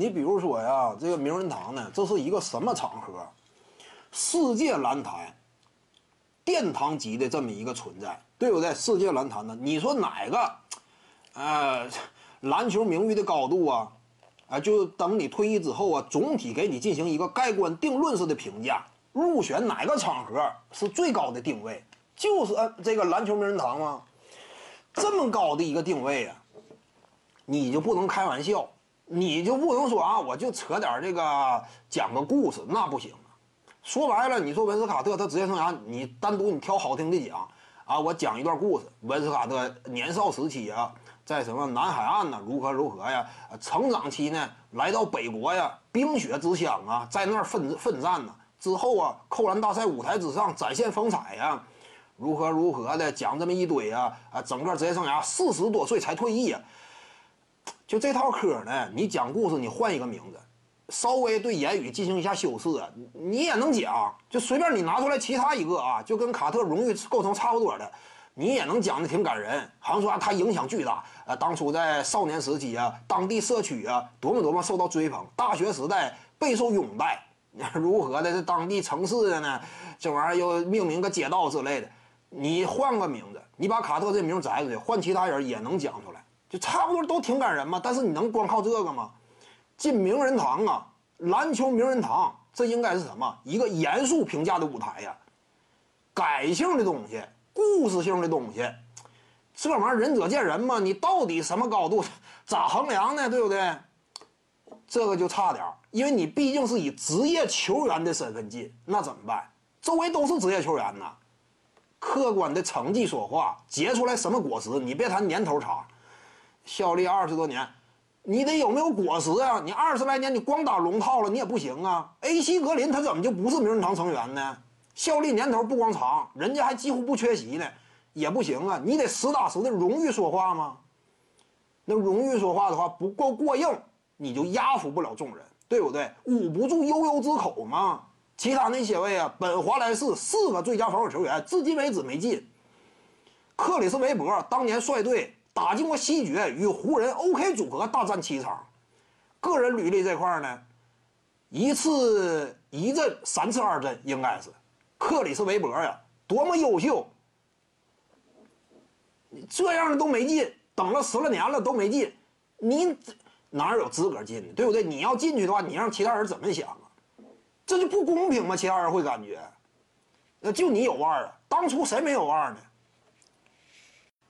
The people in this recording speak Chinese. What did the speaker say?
你比如说呀，这个名人堂呢，这是一个什么场合？世界篮坛殿堂级的这么一个存在，对不对？世界篮坛呢，你说哪个，呃，篮球名誉的高度啊，啊，就等你退役之后啊，总体给你进行一个盖棺定论式的评价，入选哪个场合是最高的定位？就是这个篮球名人堂吗？这么高的一个定位啊，你就不能开玩笑，你就不能说啊，我就扯点这个讲个故事，那不行啊。说白了，你说文斯卡特他职业生涯，你单独你挑好听的讲啊，我讲一段故事，文斯卡特年少时期啊，在什么南海岸呢，如何如何呀，成长期呢，来到北国呀，冰雪之乡啊，在那儿奋奋战呢，之后啊，扣篮大赛舞台之上展现风采呀。如何如何的讲这么一堆啊啊！整个职业生涯四十多岁才退役啊，就这套嗑呢？你讲故事，你换一个名字，稍微对言语进行一下修饰，你也能讲。就随便你拿出来其他一个啊，就跟卡特荣誉构成差不多的，你也能讲的挺感人。好像说他影响巨大啊，当初在少年时期啊，当地社区啊，多么多么受到追捧，大学时代备受拥戴，如何的这当地城市的呢？这玩意儿又命名个街道之类的。你换个名字，你把卡特这名摘出去，换其他人也能讲出来，就差不多都挺感人嘛。但是你能光靠这个吗？进名人堂啊，篮球名人堂，这应该是什么？一个严肃评价的舞台呀，感性的东西，故事性的东西，这玩意儿仁者见仁嘛。你到底什么高度，咋衡量呢？对不对？这个就差点因为你毕竟是以职业球员的身份进，那怎么办？周围都是职业球员呐。客观的成绩说话，结出来什么果实？你别谈年头长，效力二十多年，你得有没有果实啊？你二十来年你光打龙套了，你也不行啊。A. C. 格林他怎么就不是名人堂成员呢？效力年头不光长，人家还几乎不缺席呢，也不行啊。你得实打实的荣誉说话吗？那荣誉说话的话不够过硬，你就压服不了众人，对不对？捂不住悠悠之口嘛。其他那些位啊，本华莱士四个最佳防守球员，至今为止没进。克里斯韦伯当年率队打进过西决，与湖人 OK 组合大战七场。个人履历这块呢，一次一阵，三次二阵，应该是。克里斯韦伯呀，多么优秀！这样的都没进，等了十来年了都没进，你哪有资格进？对不对？你要进去的话，你让其他人怎么想啊？这就不公平吗？其他人会感觉，那就你有腕儿啊！当初谁没有腕儿呢？